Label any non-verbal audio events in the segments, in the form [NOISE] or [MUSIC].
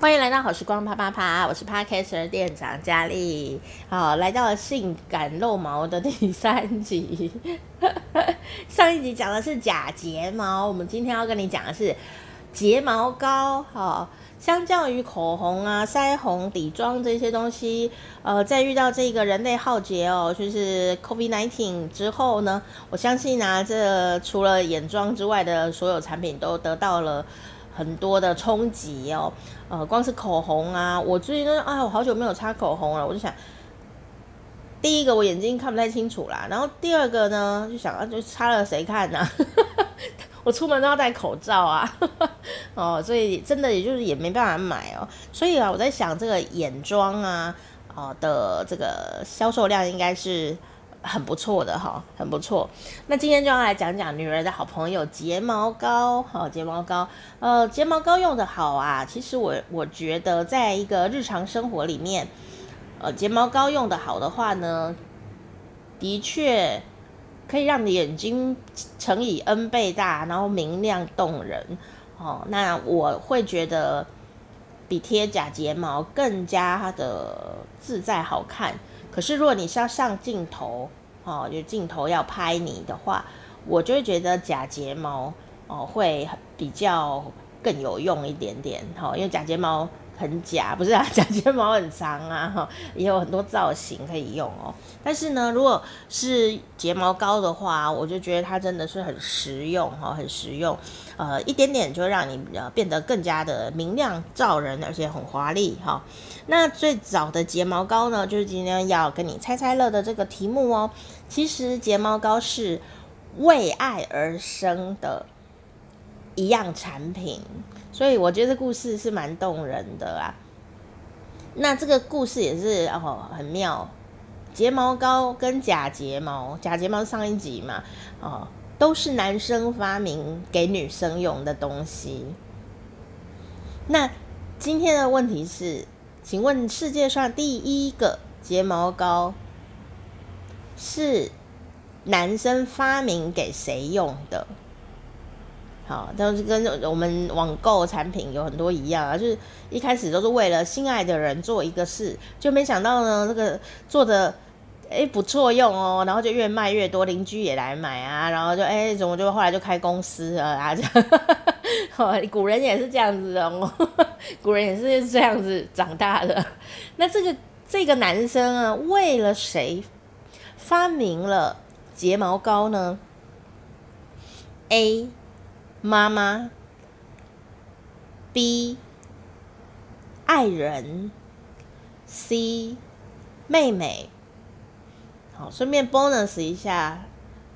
欢迎来到好时光啪啪啪，我是 Podcaster 店长佳丽。好，来到了性感露毛的第三集。[LAUGHS] 上一集讲的是假睫毛，我们今天要跟你讲的是睫毛膏。好，相较于口红啊、腮红、底妆这些东西，呃，在遇到这个人类浩劫哦，就是 COVID-19 之后呢，我相信呢、啊，这除了眼妆之外的所有产品都得到了。很多的冲击哦，呃，光是口红啊，我最近都啊，我好久没有擦口红了，我就想，第一个我眼睛看不太清楚啦，然后第二个呢，就想啊，就擦了谁看呢、啊？[LAUGHS] 我出门都要戴口罩啊，[LAUGHS] 哦，所以真的也就是也没办法买哦，所以啊，我在想这个眼妆啊，哦的这个销售量应该是。很不错的哈，很不错。那今天就要来讲讲女人的好朋友睫毛膏。好，睫毛膏，呃，睫毛膏用得好啊。其实我我觉得，在一个日常生活里面，呃，睫毛膏用得好的话呢，的确可以让你眼睛乘以 N 倍大，然后明亮动人。哦，那我会觉得比贴假睫毛更加的自在好看。可是，如果你是要上镜头，哦，就镜头要拍你的话，我就会觉得假睫毛哦会比较更有用一点点，哈，因为假睫毛很假，[LAUGHS] 不是啊，[LAUGHS] 假睫毛很长啊，[LAUGHS] 哈，也有很多造型可以用哦。但是呢，如果是睫毛膏的话，我就觉得它真的是很实用，哈，很实用，呃，一点点就让你呃变得更加的明亮照人，而且很华丽，哈。那最早的睫毛膏呢，就是今天要跟你猜猜乐的这个题目哦。其实睫毛膏是为爱而生的一样产品，所以我觉得这故事是蛮动人的啊。那这个故事也是哦很妙，睫毛膏跟假睫毛，假睫毛上一集嘛，哦都是男生发明给女生用的东西。那今天的问题是。请问世界上第一个睫毛膏是男生发明给谁用的？好，但是跟我们网购产品有很多一样啊，就是一开始都是为了心爱的人做一个事，就没想到呢，这个做的哎不错用哦，然后就越卖越多，邻居也来买啊，然后就哎怎么就后来就开公司了啊这样。古人也是这样子的哦，古人也是这样子长大的。那这个这个男生啊，为了谁发明了睫毛膏呢？A. 妈妈，B. 爱人，C. 妹妹。好，顺便 bonus 一下。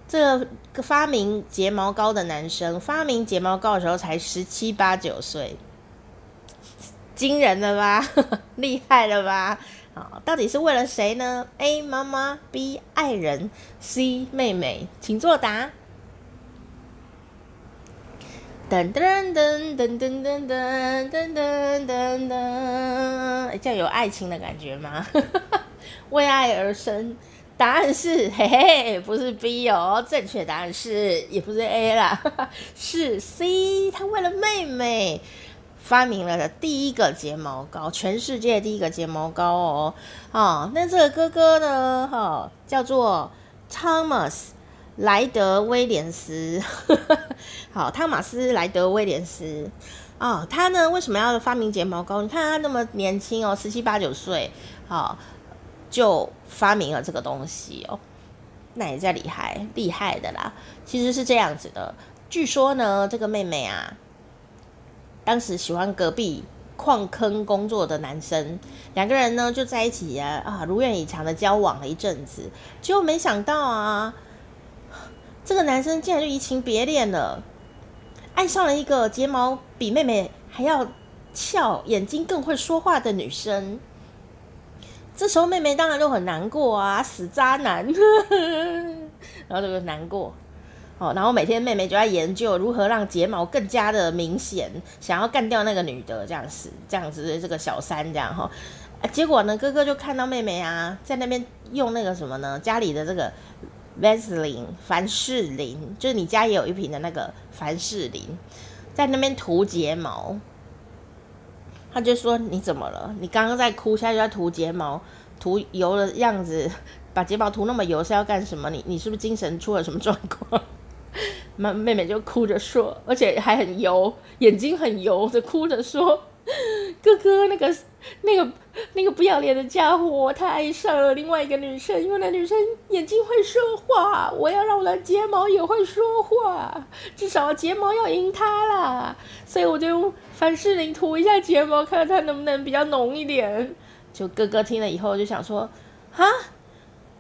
这个发明睫毛膏的男生，发明睫毛膏的时候才十七八九岁，[LAUGHS] 惊人了吧？[LAUGHS] 厉害了吧？好，到底是为了谁呢？A 妈妈，B 爱人，C 妹妹，请作答。噔噔噔噔噔噔噔噔噔噔，哎，这样有爱情的感觉吗？[LAUGHS] 为爱而生。答案是嘿嘿，不是 B 哦，正确答案是也不是 A 啦，是 C。他为了妹妹发明了的第一个睫毛膏，全世界第一个睫毛膏哦。哦，那这个哥哥呢？哈、哦，叫做 Thomas 莱德威廉斯。[LAUGHS] 好，汤马斯莱德威廉斯。哦，他呢为什么要发明睫毛膏？你看他那么年轻哦，十七八九岁。好。就发明了这个东西哦，那也在厉害厉害的啦。其实是这样子的，据说呢，这个妹妹啊，当时喜欢隔壁矿坑工作的男生，两个人呢就在一起啊啊，如愿以偿的交往了一阵子，结果没想到啊，这个男生竟然就移情别恋了，爱上了一个睫毛比妹妹还要翘、眼睛更会说话的女生。这时候妹妹当然就很难过啊，死渣男，[LAUGHS] 然后就难过，哦，然后每天妹妹就在研究如何让睫毛更加的明显，想要干掉那个女的，这样子，这样子的这个小三这样哈，结果呢，哥哥就看到妹妹啊，在那边用那个什么呢，家里的这个 Vaseline 凡士林，就是你家也有一瓶的那个凡士林，在那边涂睫毛。他就说：“你怎么了？你刚刚在哭，现在就在涂睫毛，涂油的样子，把睫毛涂那么油是要干什么？你你是不是精神出了什么状况？” [LAUGHS] 妈妹妹就哭着说，而且还很油，眼睛很油的哭着说。哥哥，那个、那个、那个不要脸的家伙，他爱上了另外一个女生，因为那女生眼睛会说话，我要让我的睫毛也会说话，至少睫毛要赢他啦。所以我就用凡士林涂一下睫毛，看看他能不能比较浓一点。就哥哥听了以后就想说，哈，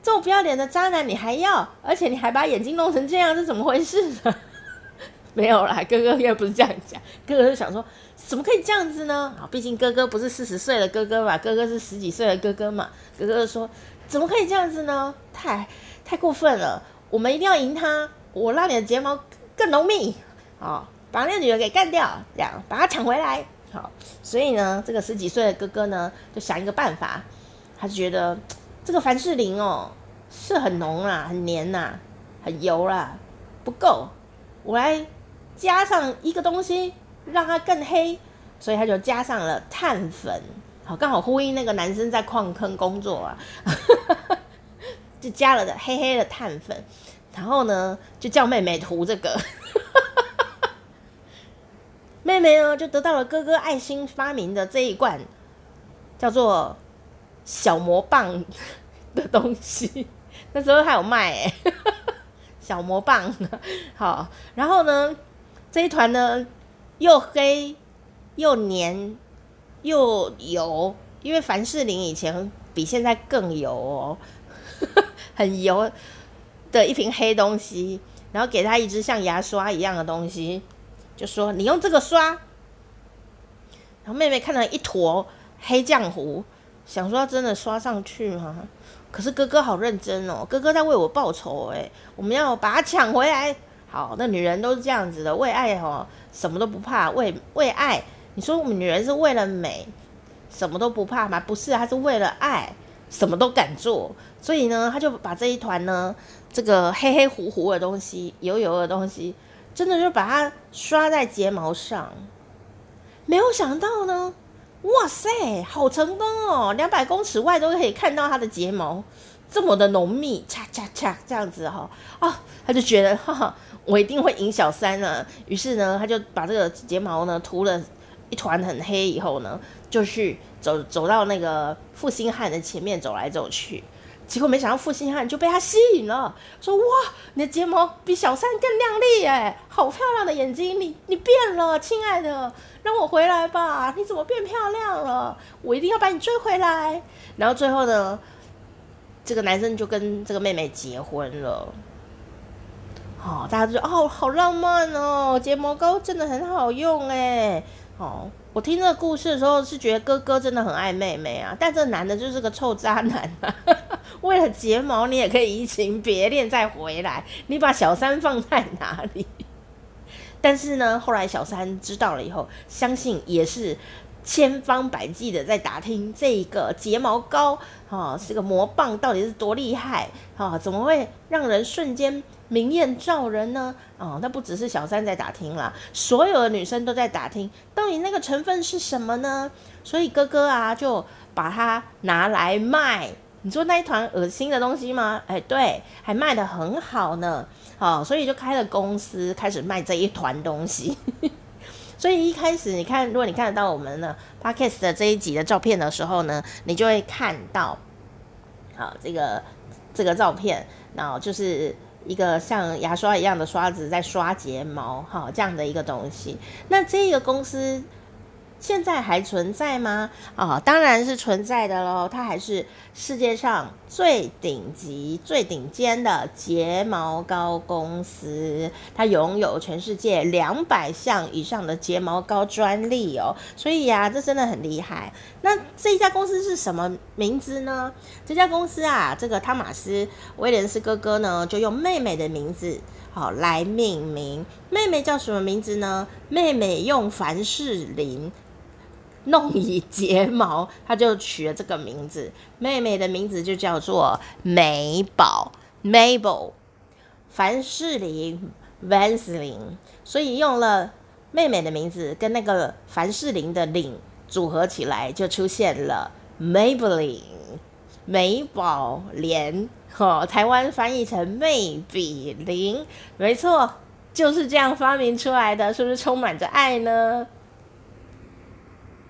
这么不要脸的渣男你还要，而且你还把眼睛弄成这样，是怎么回事？[LAUGHS] 没有啦，哥哥应该不是这样讲，哥哥就想说。怎么可以这样子呢？啊，毕竟哥哥不是四十岁的哥哥嘛，哥哥是十几岁的哥哥嘛。哥哥说：“怎么可以这样子呢？太太过分了！我们一定要赢他，我让你的睫毛更浓密，好，把那个女人给干掉，这样把她抢回来。好，所以呢，这个十几岁的哥哥呢，就想一个办法，他就觉得这个凡士林哦是很浓啦，很黏呐，很油啦，不够，我来加上一个东西。”让它更黑，所以他就加上了碳粉，好，刚好呼应那个男生在矿坑工作啊，[LAUGHS] 就加了的黑黑的碳粉，然后呢，就叫妹妹涂这个，[LAUGHS] 妹妹呢就得到了哥哥爱心发明的这一罐叫做小魔棒 [LAUGHS] 的东西，那时候还有卖哎，小魔棒，好，然后呢，这一团呢。又黑又黏又油，因为凡士林以前比现在更油哦，[LAUGHS] 很油的一瓶黑东西，然后给他一支像牙刷一样的东西，就说你用这个刷。然后妹妹看到一坨黑浆糊，想说真的刷上去吗？可是哥哥好认真哦，哥哥在为我报仇哎，我们要把它抢回来。好，那女人都是这样子的，为爱哦，什么都不怕。为为爱，你说我们女人是为了美，什么都不怕吗？不是，她是为了爱，什么都敢做。所以呢，她就把这一团呢，这个黑黑糊糊的东西，油油的东西，真的就把它刷在睫毛上。没有想到呢，哇塞，好成功哦！两百公尺外都可以看到她的睫毛，这么的浓密，嚓嚓嚓这样子哈、哦，啊，他就觉得哈哈。我一定会赢小三呢。于是呢，他就把这个睫毛呢涂了一团很黑，以后呢，就去走走到那个负心汉的前面走来走去。结果没想到负心汉就被他吸引了，说：“哇，你的睫毛比小三更亮丽哎，好漂亮的眼睛，你你变了，亲爱的，让我回来吧。你怎么变漂亮了？我一定要把你追回来。”然后最后呢，这个男生就跟这个妹妹结婚了。哦，大家就说哦，好浪漫哦，睫毛膏真的很好用哎。哦，我听这个故事的时候是觉得哥哥真的很爱妹妹啊，但这男的就是个臭渣男啊。[LAUGHS] 为了睫毛，你也可以移情别恋再回来，你把小三放在哪里？[LAUGHS] 但是呢，后来小三知道了以后，相信也是。千方百计的在打听这个睫毛膏，哈，这个魔棒到底是多厉害啊？怎么会让人瞬间明艳照人呢？啊，那不只是小三在打听啦，所有的女生都在打听，到底那个成分是什么呢？所以哥哥啊，就把它拿来卖。你说那一团恶心的东西吗？哎，对，还卖得很好呢。好，所以就开了公司，开始卖这一团东西。所以一开始你看，如果你看得到我们的 Podcast 的这一集的照片的时候呢，你就会看到，好，这个这个照片，然后就是一个像牙刷一样的刷子在刷睫毛，好，这样的一个东西。那这个公司。现在还存在吗？啊、哦，当然是存在的喽。它还是世界上最顶级、最顶尖的睫毛膏公司。它拥有全世界两百项以上的睫毛膏专利哦。所以呀、啊，这真的很厉害。那这一家公司是什么名字呢？这家公司啊，这个汤马斯威廉斯哥哥呢，就用妹妹的名字好来命名。妹妹叫什么名字呢？妹妹用凡士林。弄以睫毛，他就取了这个名字。妹妹的名字就叫做美宝 （Mabel），凡士林 （Vaseline）。所以用了妹妹的名字跟那个凡士林的“林”组合起来就出现了 Maybelline 美宝莲，哈，台湾翻译成妹比林，没错，就是这样发明出来的，是不是充满着爱呢？